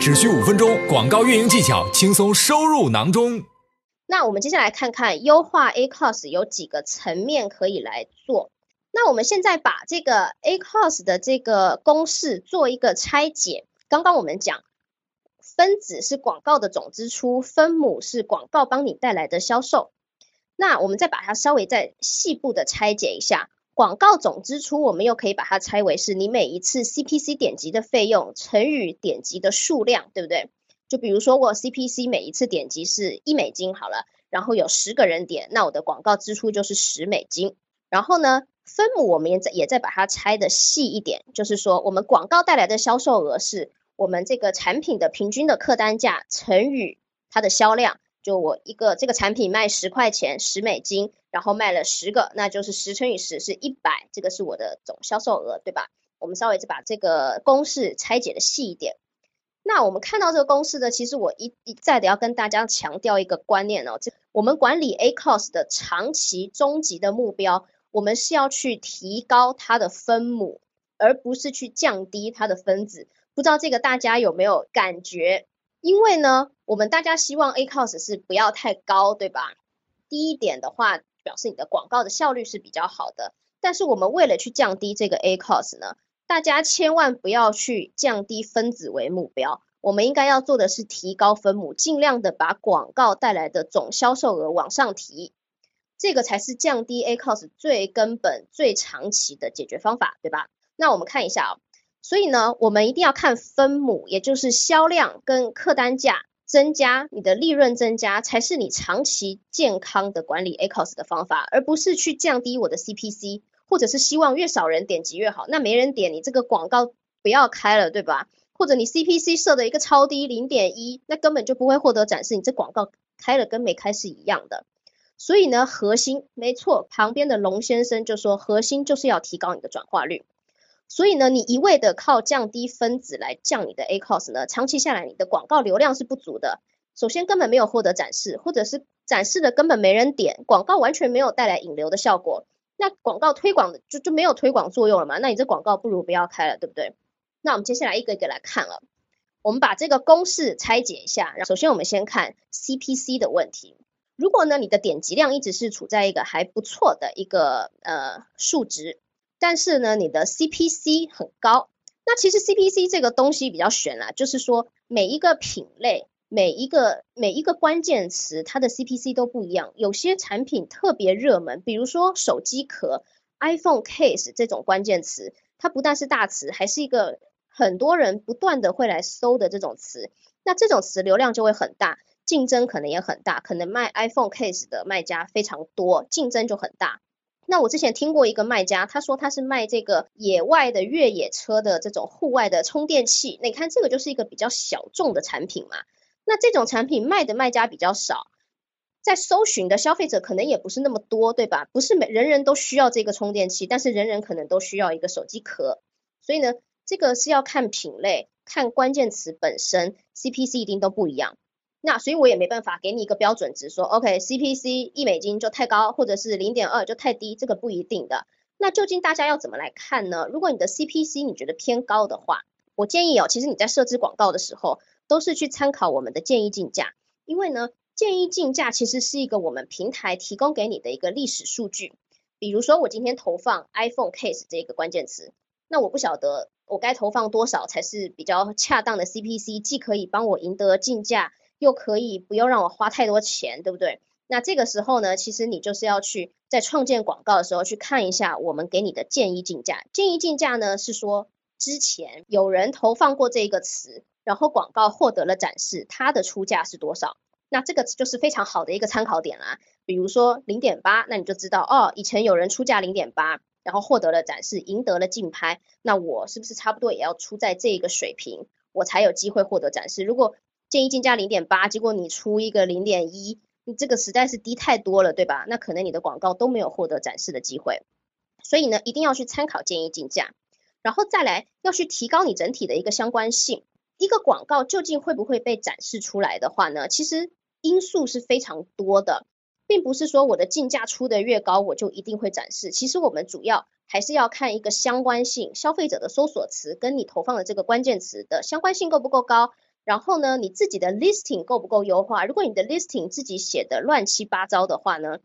只需五分钟，广告运营技巧轻松收入囊中。那我们接下来看看优化 ACOS 有几个层面可以来做。那我们现在把这个 ACOS 的这个公式做一个拆解。刚刚我们讲。分子是广告的总支出，分母是广告帮你带来的销售。那我们再把它稍微再细部的拆解一下，广告总支出，我们又可以把它拆为是你每一次 CPC 点击的费用乘以点击的数量，对不对？就比如说我 CPC 每一次点击是一美金好了，然后有十个人点，那我的广告支出就是十美金。然后呢，分母我们也再也再把它拆的细一点，就是说我们广告带来的销售额是。我们这个产品的平均的客单价乘以它的销量，就我一个这个产品卖十块钱十美金，然后卖了十个，那就是十乘以十是一百，这个是我的总销售额，对吧？我们稍微再把这个公式拆解的细一点。那我们看到这个公式呢，其实我一一再的要跟大家强调一个观念哦，这我们管理 A cost 的长期终极的目标，我们是要去提高它的分母，而不是去降低它的分子。不知道这个大家有没有感觉？因为呢，我们大家希望 A cost 是不要太高，对吧？低一点的话，表示你的广告的效率是比较好的。但是我们为了去降低这个 A cost 呢，大家千万不要去降低分子为目标。我们应该要做的是提高分母，尽量的把广告带来的总销售额往上提，这个才是降低 A cost 最根本、最长期的解决方法，对吧？那我们看一下啊。所以呢，我们一定要看分母，也就是销量跟客单价增加，你的利润增加，才是你长期健康的管理 ACOS 的方法，而不是去降低我的 CPC，或者是希望越少人点击越好。那没人点，你这个广告不要开了，对吧？或者你 CPC 设的一个超低零点一，那根本就不会获得展示，你这广告开了跟没开是一样的。所以呢，核心没错，旁边的龙先生就说，核心就是要提高你的转化率。所以呢，你一味的靠降低分子来降你的 A cost 呢，长期下来你的广告流量是不足的。首先根本没有获得展示，或者是展示的根本没人点，广告完全没有带来引流的效果。那广告推广的就就没有推广作用了嘛？那你这广告不如不要开了，对不对？那我们接下来一个一个来看了，我们把这个公式拆解一下。首先我们先看 CPC 的问题。如果呢你的点击量一直是处在一个还不错的一个呃数值。但是呢，你的 CPC 很高。那其实 CPC 这个东西比较悬啦，就是说每一个品类、每一个每一个关键词，它的 CPC 都不一样。有些产品特别热门，比如说手机壳、iPhone case 这种关键词，它不但是大词，还是一个很多人不断的会来搜的这种词。那这种词流量就会很大，竞争可能也很大，可能卖 iPhone case 的卖家非常多，竞争就很大。那我之前听过一个卖家，他说他是卖这个野外的越野车的这种户外的充电器。那你看这个就是一个比较小众的产品嘛。那这种产品卖的卖家比较少，在搜寻的消费者可能也不是那么多，对吧？不是每人人都需要这个充电器，但是人人可能都需要一个手机壳。所以呢，这个是要看品类，看关键词本身，CPC 一定都不一样。那所以我也没办法给你一个标准值，说 OK，CPC 一美金就太高，或者是零点二就太低，这个不一定的。那究竟大家要怎么来看呢？如果你的 CPC 你觉得偏高的话，我建议哦，其实你在设置广告的时候，都是去参考我们的建议竞价，因为呢，建议竞价其实是一个我们平台提供给你的一个历史数据。比如说我今天投放 iPhone case 这个关键词，那我不晓得我该投放多少才是比较恰当的 CPC，既可以帮我赢得竞价。又可以不用让我花太多钱，对不对？那这个时候呢，其实你就是要去在创建广告的时候去看一下我们给你的建议竞价。建议竞价呢是说之前有人投放过这一个词，然后广告获得了展示，它的出价是多少？那这个就是非常好的一个参考点啦。比如说零点八，那你就知道哦，以前有人出价零点八，然后获得了展示，赢得了竞拍，那我是不是差不多也要出在这个水平，我才有机会获得展示？如果建议竞价零点八，结果你出一个零点一，你这个实在是低太多了，对吧？那可能你的广告都没有获得展示的机会。所以呢，一定要去参考建议竞价，然后再来要去提高你整体的一个相关性。一个广告究竟会不会被展示出来的话呢？其实因素是非常多的，并不是说我的竞价出的越高，我就一定会展示。其实我们主要还是要看一个相关性，消费者的搜索词跟你投放的这个关键词的相关性够不够高。然后呢，你自己的 listing 够不够优化？如果你的 listing 自己写的乱七八糟的话呢，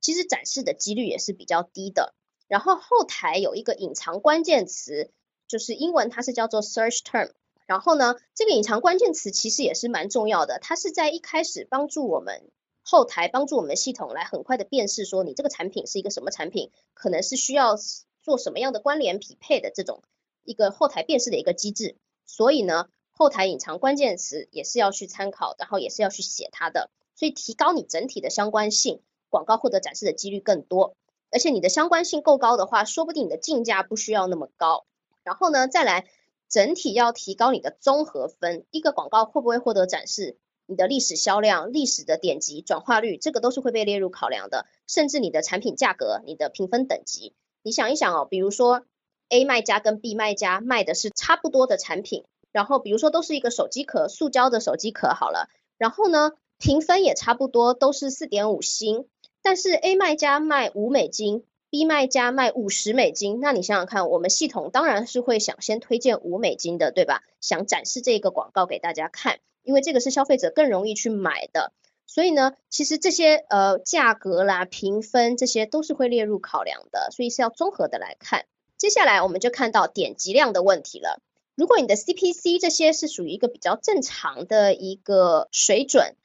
其实展示的几率也是比较低的。然后后台有一个隐藏关键词，就是英文它是叫做 search term。然后呢，这个隐藏关键词其实也是蛮重要的，它是在一开始帮助我们后台帮助我们系统来很快的辨识说你这个产品是一个什么产品，可能是需要做什么样的关联匹配的这种一个后台辨识的一个机制。所以呢，后台隐藏关键词也是要去参考，然后也是要去写它的，所以提高你整体的相关性，广告获得展示的几率更多。而且你的相关性够高的话，说不定你的竞价不需要那么高。然后呢，再来。整体要提高你的综合分，一个广告会不会获得展示？你的历史销量、历史的点击转化率，这个都是会被列入考量的。甚至你的产品价格、你的评分等级，你想一想哦，比如说 A 卖家跟 B 卖家卖的是差不多的产品，然后比如说都是一个手机壳，塑胶的手机壳好了，然后呢评分也差不多，都是四点五星，但是 A 卖家卖五美金。B 卖家卖五十美金，那你想想看，我们系统当然是会想先推荐五美金的，对吧？想展示这个广告给大家看，因为这个是消费者更容易去买的。所以呢，其实这些呃价格啦、评分这些都是会列入考量的，所以是要综合的来看。接下来我们就看到点击量的问题了。如果你的 CPC 这些是属于一个比较正常的一个水准，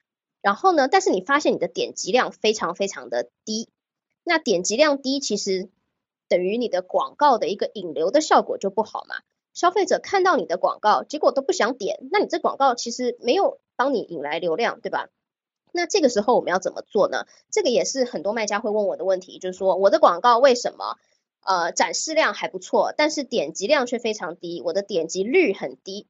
然后呢，但是你发现你的点击量非常非常的低。那点击量低，其实等于你的广告的一个引流的效果就不好嘛。消费者看到你的广告，结果都不想点，那你这广告其实没有帮你引来流量，对吧？那这个时候我们要怎么做呢？这个也是很多卖家会问我的问题，就是说我的广告为什么呃展示量还不错，但是点击量却非常低，我的点击率很低。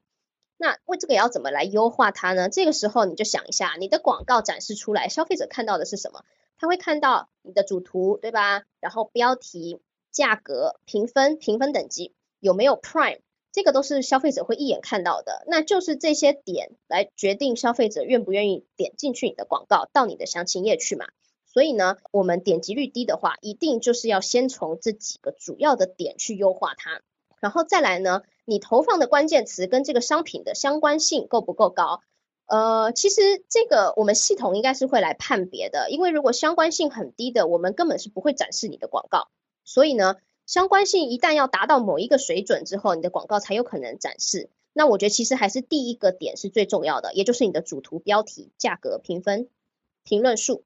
那为这个要怎么来优化它呢？这个时候你就想一下，你的广告展示出来，消费者看到的是什么？他会看到你的主图，对吧？然后标题、价格、评分、评分等级有没有 Prime，这个都是消费者会一眼看到的。那就是这些点来决定消费者愿不愿意点进去你的广告，到你的详情页去嘛。所以呢，我们点击率低的话，一定就是要先从这几个主要的点去优化它，然后再来呢，你投放的关键词跟这个商品的相关性够不够高？呃，其实这个我们系统应该是会来判别的，因为如果相关性很低的，我们根本是不会展示你的广告。所以呢，相关性一旦要达到某一个水准之后，你的广告才有可能展示。那我觉得其实还是第一个点是最重要的，也就是你的主图标题、价格、评分、评论数。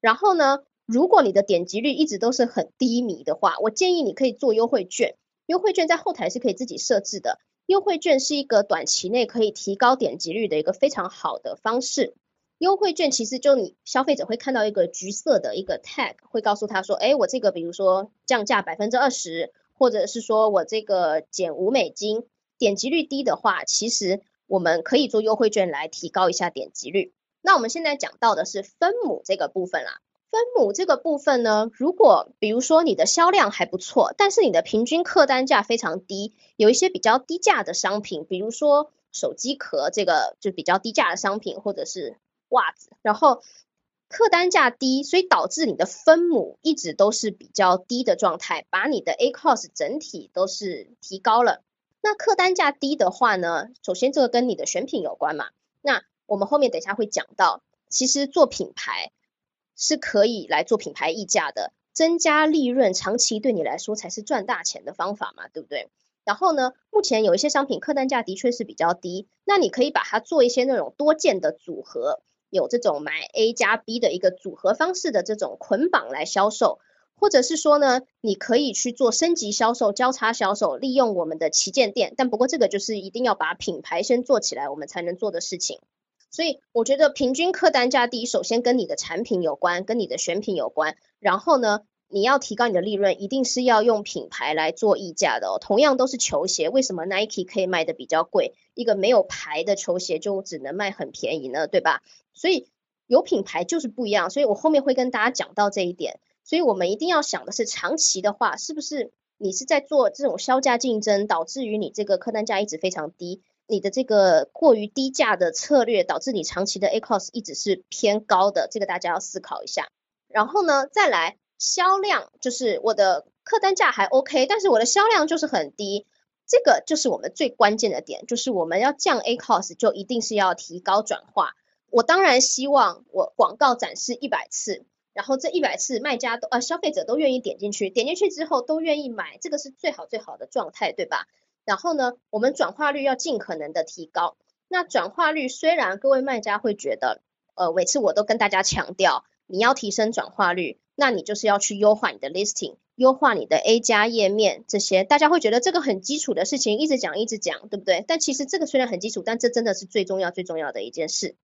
然后呢，如果你的点击率一直都是很低迷的话，我建议你可以做优惠券，优惠券在后台是可以自己设置的。优惠券是一个短期内可以提高点击率的一个非常好的方式。优惠券其实就你消费者会看到一个橘色的一个 tag，会告诉他说，哎，我这个比如说降价百分之二十，或者是说我这个减五美金。点击率低的话，其实我们可以做优惠券来提高一下点击率。那我们现在讲到的是分母这个部分啦。分母这个部分呢，如果比如说你的销量还不错，但是你的平均客单价非常低，有一些比较低价的商品，比如说手机壳这个就比较低价的商品，或者是袜子，然后客单价低，所以导致你的分母一直都是比较低的状态，把你的 A cost 整体都是提高了。那客单价低的话呢，首先这个跟你的选品有关嘛。那我们后面等一下会讲到，其实做品牌。是可以来做品牌溢价的，增加利润，长期对你来说才是赚大钱的方法嘛，对不对？然后呢，目前有一些商品客单价的确是比较低，那你可以把它做一些那种多件的组合，有这种买 A 加 B 的一个组合方式的这种捆绑来销售，或者是说呢，你可以去做升级销售、交叉销售，利用我们的旗舰店，但不过这个就是一定要把品牌先做起来，我们才能做的事情。所以我觉得平均客单价低，首先跟你的产品有关，跟你的选品有关。然后呢，你要提高你的利润，一定是要用品牌来做溢价的哦。同样都是球鞋，为什么 Nike 可以卖的比较贵，一个没有牌的球鞋就只能卖很便宜呢？对吧？所以有品牌就是不一样。所以我后面会跟大家讲到这一点。所以我们一定要想的是，长期的话，是不是你是在做这种销价竞争，导致于你这个客单价一直非常低？你的这个过于低价的策略，导致你长期的 A cost 一直是偏高的，这个大家要思考一下。然后呢，再来销量，就是我的客单价还 OK，但是我的销量就是很低。这个就是我们最关键的点，就是我们要降 A cost，就一定是要提高转化。我当然希望我广告展示一百次，然后这一百次卖家都呃消费者都愿意点进去，点进去之后都愿意买，这个是最好最好的状态，对吧？然后呢，我们转化率要尽可能的提高。那转化率虽然各位卖家会觉得，呃，每次我都跟大家强调，你要提升转化率，那你就是要去优化你的 listing，优化你的 A 加页面这些，大家会觉得这个很基础的事情，一直讲一直讲，对不对？但其实这个虽然很基础，但这真的是最重要最重要的一件事。